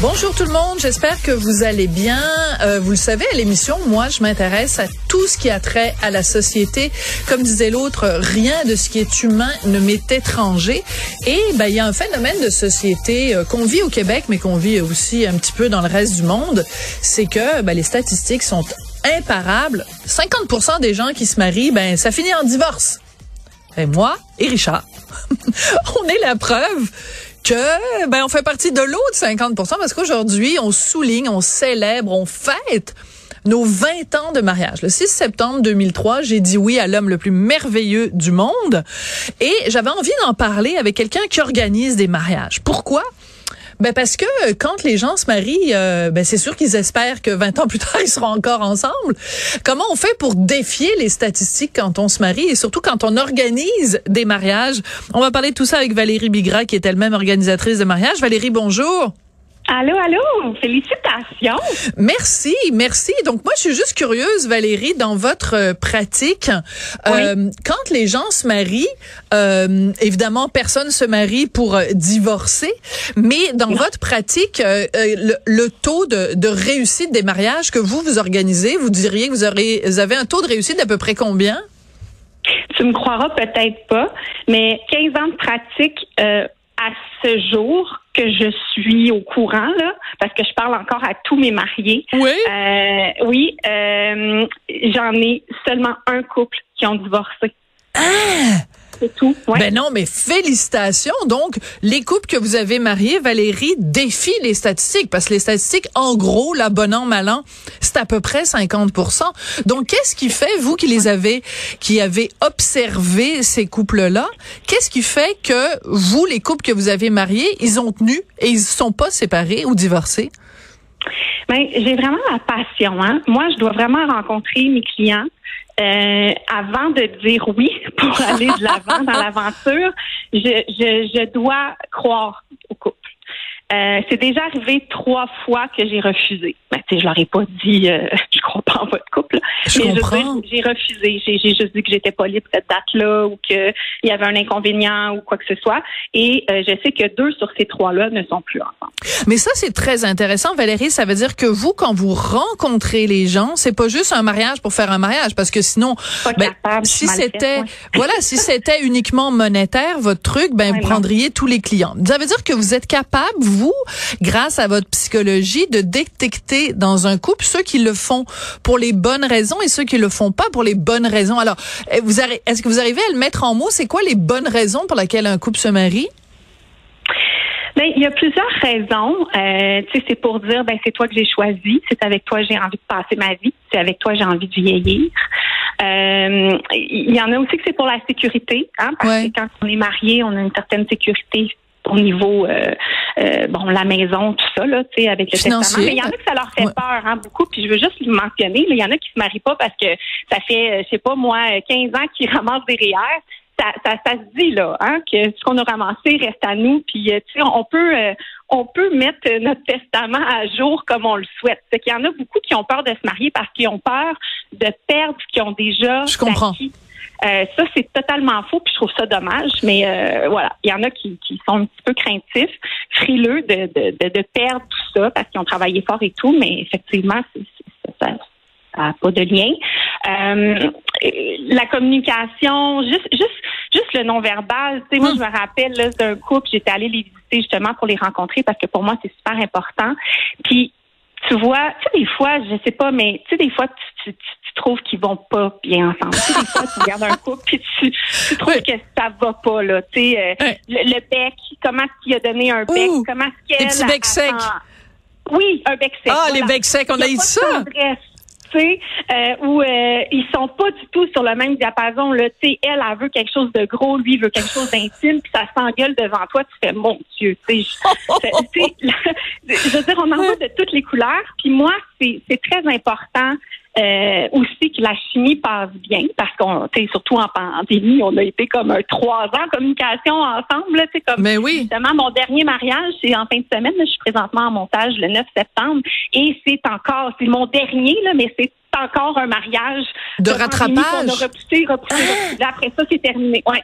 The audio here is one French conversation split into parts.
Bonjour tout le monde, j'espère que vous allez bien. Euh, vous le savez, à l'émission, moi, je m'intéresse à tout ce qui a trait à la société. Comme disait l'autre, rien de ce qui est humain ne m'est étranger. Et ben, il y a un phénomène de société euh, qu'on vit au Québec, mais qu'on vit aussi un petit peu dans le reste du monde. C'est que ben, les statistiques sont imparables. 50% des gens qui se marient, ben, ça finit en divorce. Et moi et Richard, on est la preuve que ben on fait partie de l'autre 50 parce qu'aujourd'hui, on souligne, on célèbre, on fête nos 20 ans de mariage. Le 6 septembre 2003, j'ai dit oui à l'homme le plus merveilleux du monde et j'avais envie d'en parler avec quelqu'un qui organise des mariages. Pourquoi? Ben parce que euh, quand les gens se marient, euh, ben c'est sûr qu'ils espèrent que 20 ans plus tard, ils seront encore ensemble. Comment on fait pour défier les statistiques quand on se marie? Et surtout quand on organise des mariages? On va parler de tout ça avec Valérie Bigra, qui est elle-même organisatrice de mariage. Valérie, bonjour. Allô, allô, félicitations. Merci, merci. Donc moi, je suis juste curieuse, Valérie, dans votre euh, pratique, euh, quand les gens se marient, euh, évidemment, personne se marie pour divorcer, mais dans votre pratique, le, taux de, de, réussite des mariages que vous vous organisez, vous diriez que vous, aurez, vous avez un taux de réussite d'à peu près combien? Tu me croiras peut-être pas, mais 15 ans de pratique à ce jour que je suis au courant, là, parce que je parle encore à tous mes mariés. Oui. Euh, oui, euh, j'en ai seulement un couple qui ont divorcé. Ah! C'est tout. Ben non, mais félicitations. Donc, les couples que vous avez mariés, Valérie, défient les statistiques parce que les statistiques, en gros, la bon an, mal an, à peu près 50 Donc, qu'est-ce qui fait, vous qui les avez, qui avez observé ces couples-là, qu'est-ce qui fait que vous, les couples que vous avez mariés, ils ont tenu et ils ne sont pas séparés ou divorcés? Ben, j'ai vraiment la passion. Hein? Moi, je dois vraiment rencontrer mes clients euh, avant de dire oui pour aller de l'avant dans l'aventure, je dois croire au couple. Euh, c'est déjà arrivé trois fois que j'ai refusé. Ben, tu sais, je leur ai pas dit, euh, je crois pas en votre couple. Je mais comprends. j'ai refusé. J'ai, juste dit que j'étais pas libre cette date-là ou qu'il y avait un inconvénient ou quoi que ce soit. Et euh, je sais que deux sur ces trois-là ne sont plus ensemble. Mais ça, c'est très intéressant, Valérie. Ça veut dire que vous, quand vous rencontrez les gens, c'est pas juste un mariage pour faire un mariage, parce que sinon, ben, si c'était, voilà, si c'était uniquement monétaire, votre truc, ben, vous prendriez tous les clients. Ça veut dire que vous êtes capable, vous, grâce à votre psychologie, de détecter dans un couple ceux qui le font pour les bonnes raisons et ceux qui le font pas pour les bonnes raisons. Alors, eh, vous est-ce que vous arrivez à le mettre en mots? C'est quoi les bonnes raisons pour lesquelles un couple se marie? Ben, il y a plusieurs raisons. Euh, tu sais, c'est pour dire, ben, c'est toi que j'ai choisi, c'est avec toi que j'ai envie de passer ma vie, c'est avec toi que j'ai envie de vieillir. Euh, il y en a aussi que c'est pour la sécurité, hein, parce que quand on est marié, on a une certaine sécurité au niveau euh, euh, bon la maison tout ça là tu sais avec le Financier. testament mais il y en a que ça leur fait peur hein, beaucoup puis je veux juste le mentionner il y en a qui se marient pas parce que ça fait euh, je sais pas moi 15 ans qu'ils ramassent des REER ça, ça, ça se dit là, hein, que ce qu'on a ramassé reste à nous. Puis euh, tu sais, on peut euh, on peut mettre notre testament à jour comme on le souhaite. C'est qu'il y en a beaucoup qui ont peur de se marier parce qu'ils ont peur de perdre ce qu'ils ont déjà. Je comprends. acquis. Euh, ça, c'est totalement faux, puis je trouve ça dommage. Mais euh, voilà, il y en a qui, qui sont un petit peu craintifs, frileux de, de, de, de perdre tout ça parce qu'ils ont travaillé fort et tout, mais effectivement, c'est- ça n'a pas de lien. Euh, la communication, juste, juste, juste le non-verbal. Tu sais, moi, je me rappelle d'un couple, j'étais allée les visiter justement pour les rencontrer parce que pour moi, c'est super important. Puis tu vois, tu sais, des fois, je sais pas, mais tu sais, des fois, tu, tu, tu- tu trouves qu'ils vont pas bien ensemble. Tu sais, des fois, tu regardes un couple puis tu, tu trouves que ça va pas, là. Tu sais, euh, le, le bec, comment est-ce qu'il a donné un bec, Ouh, comment est-ce qu'elle... des petits becs secs. Oui, un bec sec. Ah, les becs secs, on a eu ça. tendresse, euh, où euh, ils sont pas du tout sur le même diapason. Là. Tu sais, elle, elle veut quelque chose de gros, lui veut quelque chose d'intime, puis ça s'engueule devant toi, tu fais mon Dieu, tu sais, je- veux dire, on en voit de toutes les couleurs. Puis moi, c'est très important. Euh, aussi que la chimie passe bien parce qu'on, tu sais, surtout en pandémie, on a été comme un trois ans en communication ensemble, là, tu sais, comme Mais oui. justement mon dernier mariage, c'est en fin de semaine, là, je suis présentement en montage le 9 septembre et c'est encore, c'est mon dernier là, mais c'est encore un mariage De rattrapage. qu'on a repoussé, repoussé, Après ça, c'est terminé. Ouais.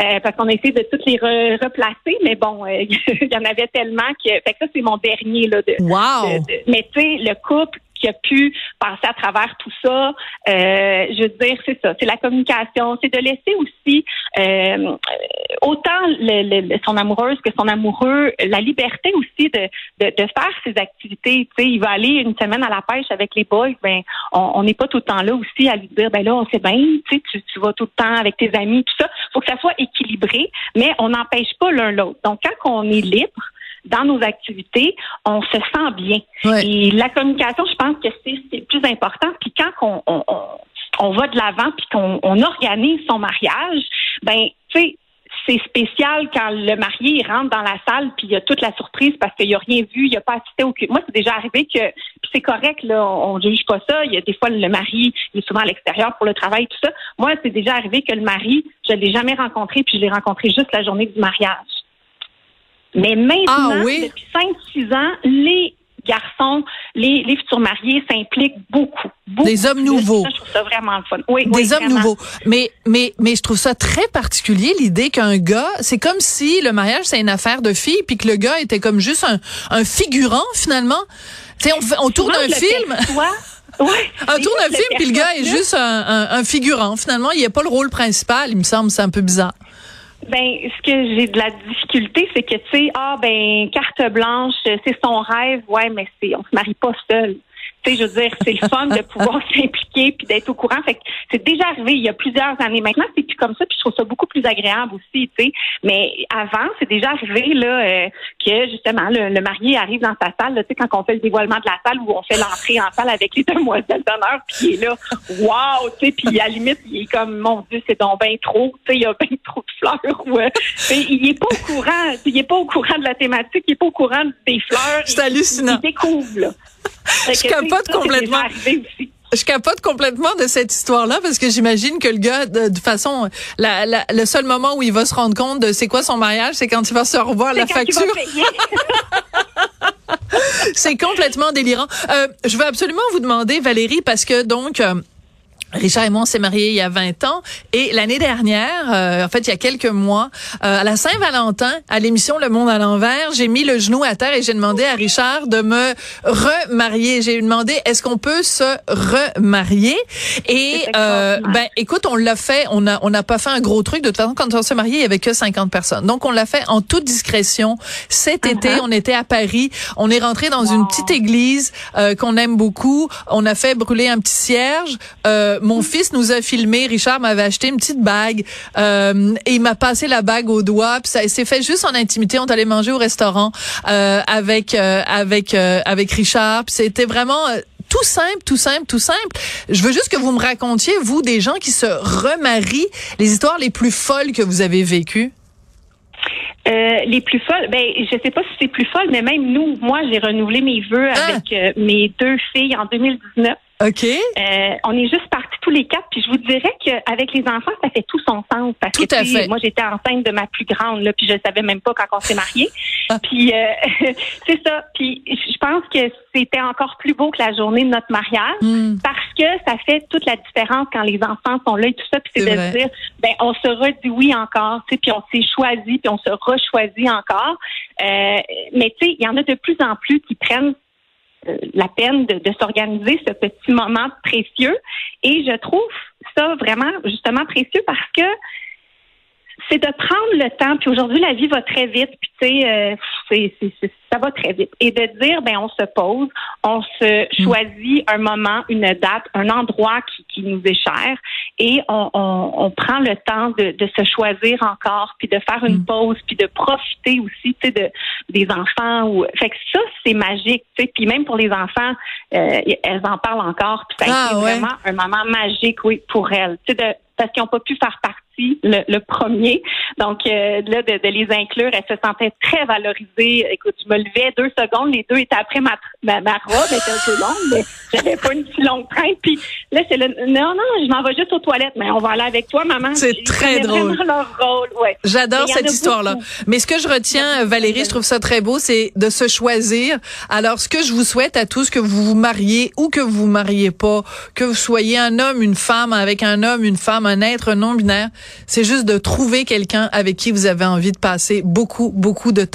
Euh, parce qu'on a essayé de toutes les re- replacer, mais bon, euh, il y en avait tellement que. Fait que ça, c'est mon dernier là. De, Wow. de- de- mais tu sais, le couple qui a pu passer à travers tout ça, euh, je veux dire, c'est ça, c'est la communication, c'est de laisser aussi euh, autant son amoureuse que son amoureux la liberté aussi de, de, faire ses activités. Il va aller une semaine à la pêche avec les boys, ben on n'est pas tout le temps là aussi à lui dire, ben là, on sait bien, tu vas tout le temps avec tes amis, tout ça. faut que ça soit équilibré, mais on n'empêche pas l'un l'autre. Donc, quand on est libre, dans nos activités, on se sent bien. Et la communication, je pense que c'est plus important. Puis quand on, on, on, on va de l'avant puis qu'on on organise son mariage, ben, tu sais, c'est spécial quand le marié il rentre dans la salle puis il y a toute la surprise parce qu'il a rien vu, il a pas assisté au Moi, c'est déjà arrivé que puis c'est correct là, on, on juge pas ça. Il y a des fois le mari il est souvent à l'extérieur pour le travail tout ça. Moi, c'est déjà arrivé que le mari, je l'ai jamais rencontré puis je l'ai rencontré juste la journée du mariage. Mais maintenant, Ah oui? depuis 5-6 ans, les garçons, les, les futurs mariés s'impliquent beaucoup, beaucoup. Des hommes nouveaux. Ça, je trouve ça vraiment le fun. Oui, des oui, hommes vraiment. nouveaux. Mais, mais, mais je trouve ça très particulier, l'idée qu'un gars, c'est comme si le mariage, c'est une affaire de filles, puis que le gars était comme juste un, un figurant, finalement. Tu sais, on, on tourne un film. Ouais, On des tourne un film, puis le gars est juste un, un, un figurant. Finalement, il n'y a pas le rôle principal, il me semble, c'est un peu bizarre. Ben, ce que j'ai de la difficulté, c'est que, tu sais, ah, ben, carte blanche, c'est son rêve, ouais, mais c'est, on se marie pas seul. Tu sais, je veux dire, c'est le fun de pouvoir s'impliquer puis d'être au courant. Fait que c'est déjà arrivé il y a plusieurs années. Maintenant, c'est plus comme ça, puis je trouve ça beaucoup plus agréable aussi, tu sais. Mais avant, c'est déjà arrivé, là, euh, que, justement, le, le marié arrive dans sa salle, tu sais, quand on fait le dévoilement de la salle ou on fait l'entrée en salle avec les demoiselles d'honneur, puis il est là, wow, tu sais, puis à la limite, il est comme, mon Dieu, c'est donc bien trop, tu sais, il y a bien trop de fleurs. Ouais. Sais, il est pas au courant, il est pas au courant de la thématique, il est pas au courant des fleurs. C'est hallucinant. Il découvre, là. Je capote complètement. Je capote complètement de cette histoire-là parce que j'imagine que le gars, de, façon, la, la- le seul moment où il va se rendre compte de c'est quoi son mariage, c'est quand il va se revoir la facture. C'est complètement délirant. Euh, je veux absolument vous demander, Valérie, parce que donc. euh, Richard et moi, on s'est mariés il y a 20 ans. Et l'année dernière, euh, en fait, il y a quelques mois, euh, à la Saint-Valentin, à l'émission Le Monde à l'envers, j'ai mis le genou à terre et j'ai demandé à Richard de me remarier. J'ai demandé, est-ce qu'on peut se remarier? Et, euh, ben, écoute, on l'a fait. On a, on n'a pas fait un gros truc. De toute façon, quand on s'est marié, il y avait que 50 personnes. Donc, on l'a fait en toute discrétion. Cet été, Uh-huh. on était à Paris. On est rentré dans une petite église euh, qu'on aime beaucoup. On a fait brûler un petit cierge. Euh, mon fils nous a filmé. Richard m'avait acheté une petite bague euh, et il m'a passé la bague au doigt. Puis ça s'est fait juste en intimité. On est allé manger au restaurant euh, avec euh, avec euh, avec Richard. Puis c'était vraiment tout simple, tout simple, tout simple. Je veux juste que vous me racontiez, vous, des gens qui se remarient, les histoires les plus folles que vous avez vécues. Euh, les plus folles, ben je sais pas si c'est plus folle, mais même nous, moi j'ai renouvelé mes vœux Ah! avec euh, mes deux filles en 2019. OK. Euh, on est juste partis tous les quatre. Puis je vous dirais qu'avec les enfants, ça fait tout son sens. Parce Tout que, à fait. Moi, j'étais enceinte de ma plus grande, là, puis je savais même pas quand on s'est mariés. puis euh, c'est ça. Puis je pense que c'était encore plus beau que la journée de notre mariage Hmm. parce que ça fait toute la différence quand les enfants sont là et tout ça. Puis c'est de vrai. se dire, ben on se redit oui encore, tu sais, puis on s'est choisi, puis on se rechoisit encore. Euh, mais tu sais, il y en a de plus en plus qui prennent la peine de, de s'organiser ce petit moment précieux. Et je trouve ça vraiment justement précieux parce que c'est de prendre le temps. Puis aujourd'hui, la vie va très vite. Puis tu sais, euh, c'est- c'est- c'est- ça va très vite. Et de dire, ben on se pose, on se choisit un moment, une date, un endroit qui, qui nous est cher, et on, on, on prend le temps de, de se choisir encore, puis de faire une pause, puis de profiter aussi, tu sais, de des enfants. Ou fait que ça, c'est magique. Tu sais, puis même pour les enfants, euh, elles en parlent encore. Puis ça a Ah, été ouais. vraiment un moment magique, oui, pour elles. Tu sais, de, parce qu'ils n'ont pas pu faire partie le, le premier. Donc, euh, là, de, de les inclure, elles se sentaient très valorisées. Écoute, je me levais deux secondes, les deux étaient après ma, ma, ma robe, elle était un peu longue, mais j'avais pas une si longue traîne. Puis là, c'est le, non, non, je m'en vais juste aux toilettes, mais on va aller avec toi, maman. C'est très drôle. vraiment leur rôle, ouais. J'adore cette histoire-là. Mais ce que je retiens, Valérie, je trouve ça très beau, c'est de se choisir. Alors, ce que je vous souhaite à tous, que vous vous mariez ou que vous vous mariez pas, que vous soyez un homme, une femme, avec un homme, une femme, un être non binaire, c'est juste de trouver quelqu'un avec qui vous avez envie de passer beaucoup, beaucoup de temps.